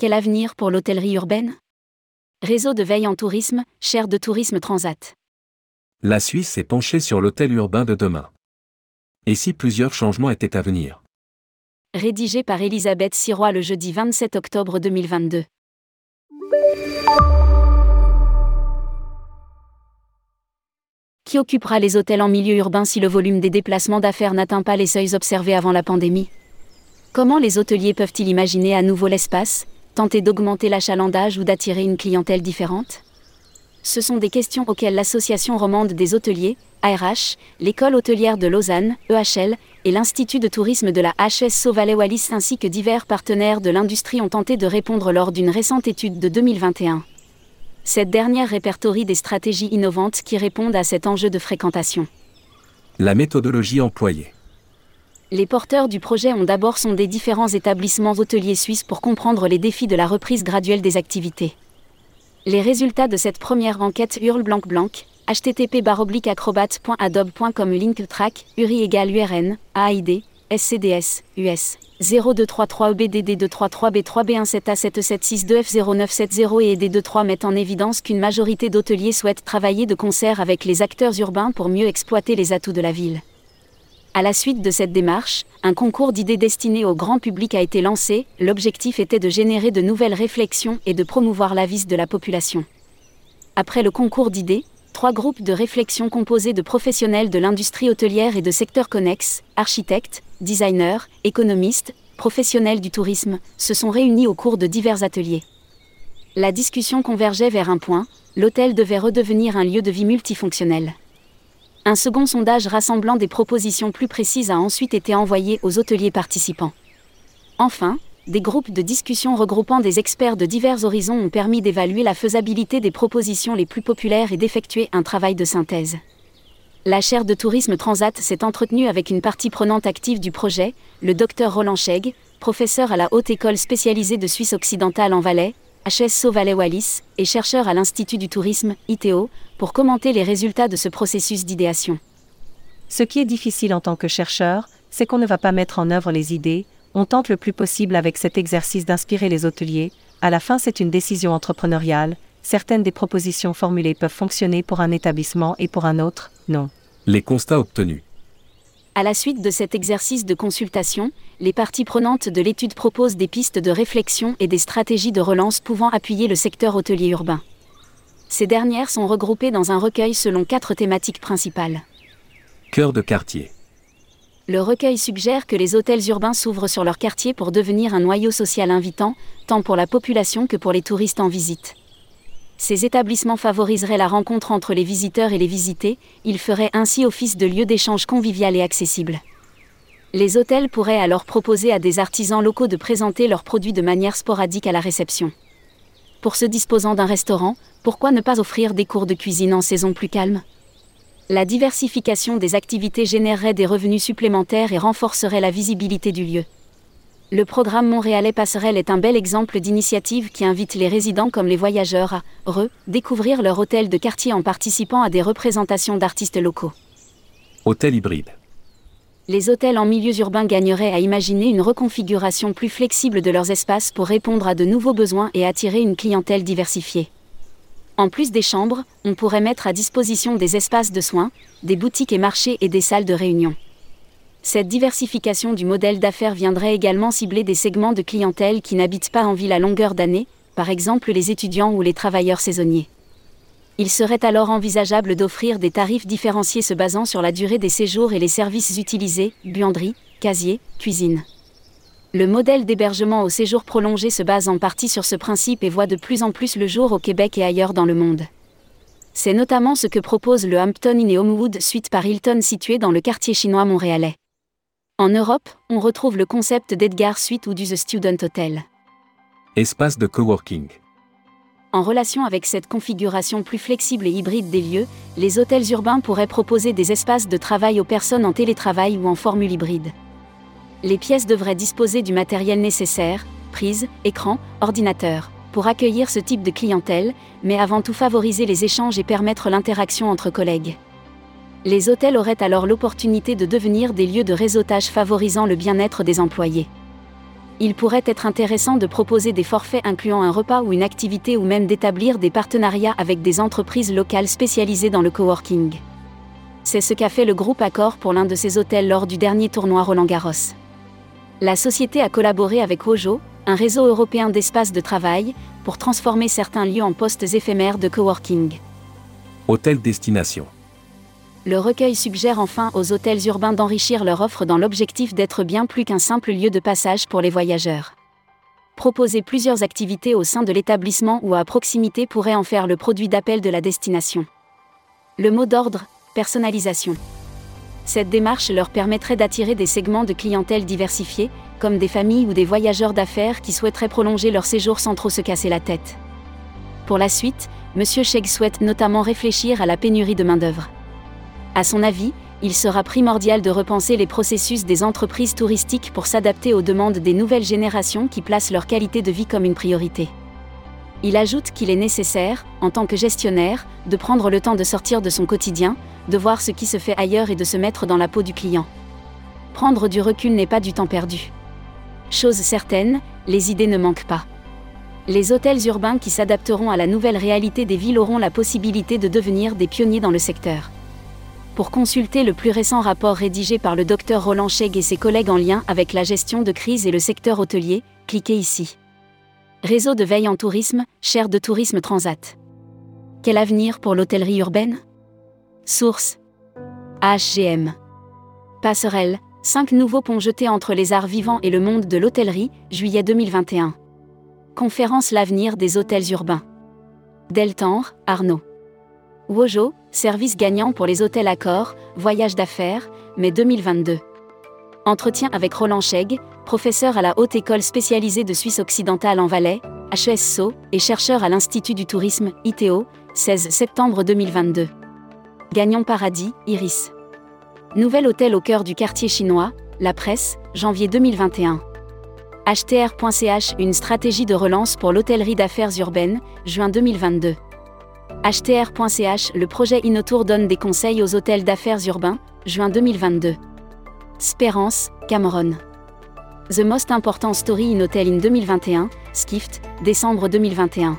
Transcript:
Quel avenir pour l'hôtellerie urbaine? Réseau de veille en tourisme, chaire de tourisme Transat. La Suisse s'est penchée sur l'hôtel urbain de demain. Et si plusieurs changements étaient à venir? Rédigé par Elisabeth Sirois le jeudi 27 octobre 2022. Qui occupera les hôtels en milieu urbain si le volume des déplacements d'affaires n'atteint pas les seuils observés avant la pandémie? Comment les hôteliers peuvent-ils imaginer à nouveau l'espace, tenter d'augmenter l'achalandage ou d'attirer une clientèle différente? Ce sont des questions auxquelles l'Association romande des hôteliers, ARH, l'École hôtelière de Lausanne, EHL, et l'Institut de tourisme de la HSO Valais Wallis ainsi que divers partenaires de l'industrie ont tenté de répondre lors d'une récente étude de 2021. Cette dernière répertorie des stratégies innovantes qui répondent à cet enjeu de fréquentation. La méthodologie employée. Les porteurs du projet ont d'abord sondé différents établissements hôteliers suisses pour comprendre les défis de la reprise graduelle des activités. Les résultats de cette première enquête hurlent blanc blanc, http acrobat.adobe.com link track, URI égale URN, AID, SCDS, US. 0233 EBDD 233 B3 B17872 F0970 et ED23 mettent en évidence qu'une majorité d'hôteliers souhaitent travailler de concert avec les acteurs urbains pour mieux exploiter les atouts de la ville. À la suite de cette démarche, un concours d'idées destiné au grand public a été lancé, l'objectif était de générer de nouvelles réflexions et de promouvoir la vis de la population. Après le concours d'idées, trois groupes de réflexion composés de professionnels de l'industrie hôtelière et de secteurs connexes, architectes, designers, économistes, professionnels du tourisme, se sont réunis au cours de divers ateliers. La discussion convergeait vers un point, l'hôtel devait redevenir un lieu de vie multifonctionnel. Un second sondage rassemblant des propositions plus précises a ensuite été envoyé aux hôteliers participants. Enfin, des groupes de discussion regroupant des experts de divers horizons ont permis d'évaluer la faisabilité des propositions les plus populaires et d'effectuer un travail de synthèse. La chaire de tourisme Transat s'est entretenue avec une partie prenante active du projet, le docteur Roland Chegg, professeur à la Haute École spécialisée de Suisse occidentale en Valais, HSO Valais Wallis, et chercheur à l'Institut du tourisme, ITO, pour commenter les résultats de ce processus d'idéation. Ce qui est difficile en tant que chercheur, c'est qu'on ne va pas mettre en œuvre les idées, on tente le plus possible avec cet exercice d'inspirer les hôteliers, à la fin c'est une décision entrepreneuriale, certaines des propositions formulées peuvent fonctionner pour un établissement et pour un autre, non. Les constats obtenus. À la suite de cet exercice de consultation, les parties prenantes de l'étude proposent des pistes de réflexion et des stratégies de relance pouvant appuyer le secteur hôtelier urbain. Ces dernières sont regroupées dans un recueil selon quatre thématiques principales. Cœur de quartier. Le recueil suggère que les hôtels urbains s'ouvrent sur leur quartier pour devenir un noyau social invitant, tant pour la population que pour les touristes en visite. Ces établissements favoriseraient la rencontre entre les visiteurs et les visités, ils feraient ainsi office de lieu d'échange convivial et accessible. Les hôtels pourraient alors proposer à des artisans locaux de présenter leurs produits de manière sporadique à la réception. Pour ceux disposant d'un restaurant, pourquoi ne pas offrir des cours de cuisine en saison plus calme? La diversification des activités générerait des revenus supplémentaires et renforcerait la visibilité du lieu. Le programme Montréalais Passerelle est un bel exemple d'initiative qui invite les résidents comme les voyageurs à re-découvrir leur hôtel de quartier en participant à des représentations d'artistes locaux. Hôtel hybride. Les hôtels en milieux urbains gagneraient à imaginer une reconfiguration plus flexible de leurs espaces pour répondre à de nouveaux besoins et attirer une clientèle diversifiée. En plus des chambres, on pourrait mettre à disposition des espaces de soins, des boutiques et marchés et des salles de réunion. Cette diversification du modèle d'affaires viendrait également cibler des segments de clientèle qui n'habitent pas en ville à longueur d'année, par exemple les étudiants ou les travailleurs saisonniers. Il serait alors envisageable d'offrir des tarifs différenciés se basant sur la durée des séjours et les services utilisés, buanderie, casier, cuisine. Le modèle d'hébergement au séjour prolongé se base en partie sur ce principe et voit de plus en plus le jour au Québec et ailleurs dans le monde. C'est notamment ce que propose le Hampton Inn et Homewood Suite par Hilton situé dans le quartier chinois montréalais. En Europe, on retrouve le concept d'Edgar Suite ou du The Student Hotel. Espace de coworking. En relation avec cette configuration plus flexible et hybride des lieux, les hôtels urbains pourraient proposer des espaces de travail aux personnes en télétravail ou en formule hybride. Les pièces devraient disposer du matériel nécessaire, prise, écran, ordinateur, pour accueillir ce type de clientèle, mais avant tout favoriser les échanges et permettre l'interaction entre collègues. Les hôtels auraient alors l'opportunité de devenir des lieux de réseautage favorisant le bien-être des employés. il pourrait être intéressant de proposer des forfaits incluant un repas ou une activité ou même d'établir des partenariats avec des entreprises locales spécialisées dans le coworking. C'est ce qu'a fait le groupe Accor pour l'un de ses hôtels lors du dernier tournoi Roland Garros. La société a collaboré avec Ojo, un réseau européen d'espaces de travail, pour transformer certains lieux en postes éphémères de coworking. Hôtel Destination. Le recueil suggère enfin aux hôtels urbains d'enrichir leur offre dans l'objectif d'être bien plus qu'un simple lieu de passage pour les voyageurs. Proposer plusieurs activités au sein de l'établissement ou à proximité pourrait en faire le produit d'appel de la destination. Le mot d'ordre, personnalisation. Cette démarche leur permettrait d'attirer des segments de clientèle diversifiés, comme des familles ou des voyageurs d'affaires qui souhaiteraient prolonger leur séjour sans trop se casser la tête. Pour la suite, M. Chegg souhaite notamment réfléchir à la pénurie de main-d'œuvre. À son avis, il sera primordial de repenser les processus des entreprises touristiques pour s'adapter aux demandes des nouvelles générations qui placent leur qualité de vie comme une priorité. Il ajoute qu'il est nécessaire, en tant que gestionnaire, de prendre le temps de sortir de son quotidien, de voir ce qui se fait ailleurs et de se mettre dans la peau du client. Prendre du recul n'est pas du temps perdu. Chose certaine, les idées ne manquent pas. Les hôtels urbains qui s'adapteront à la nouvelle réalité des villes auront la possibilité de devenir des pionniers dans le secteur. Pour consulter le plus récent rapport rédigé par le docteur Roland Chegg et ses collègues en lien avec la gestion de crise et le secteur hôtelier, cliquez ici. Réseau de veille en tourisme, chaire de tourisme Transat. Quel avenir pour l'hôtellerie urbaine? Source HGM. Passerelle, 5 nouveaux ponts jetés entre les arts vivants et le monde de l'hôtellerie, juillet 2021. Conférence L'avenir des hôtels urbains. Deltanre, Arnaud. Wojo, service gagnant pour les hôtels Accor, voyage d'affaires, mai 2022. Entretien avec Roland Chegg, professeur à la Haute École spécialisée de Suisse occidentale en Valais, HESSO, et chercheur à l'Institut du tourisme, ITO, 16 septembre 2022. Gagnant Paradis, Iris. Nouvel hôtel au cœur du quartier chinois, La Presse, janvier 2021. HTR.ch Une stratégie de relance pour l'hôtellerie d'affaires urbaine, juin 2022. HTR.ch Le projet Inotour donne des conseils aux hôtels d'affaires urbains, juin 2022. Spérance, Cameron. The Most Important Story in Hotel in 2021, Skift, décembre 2021.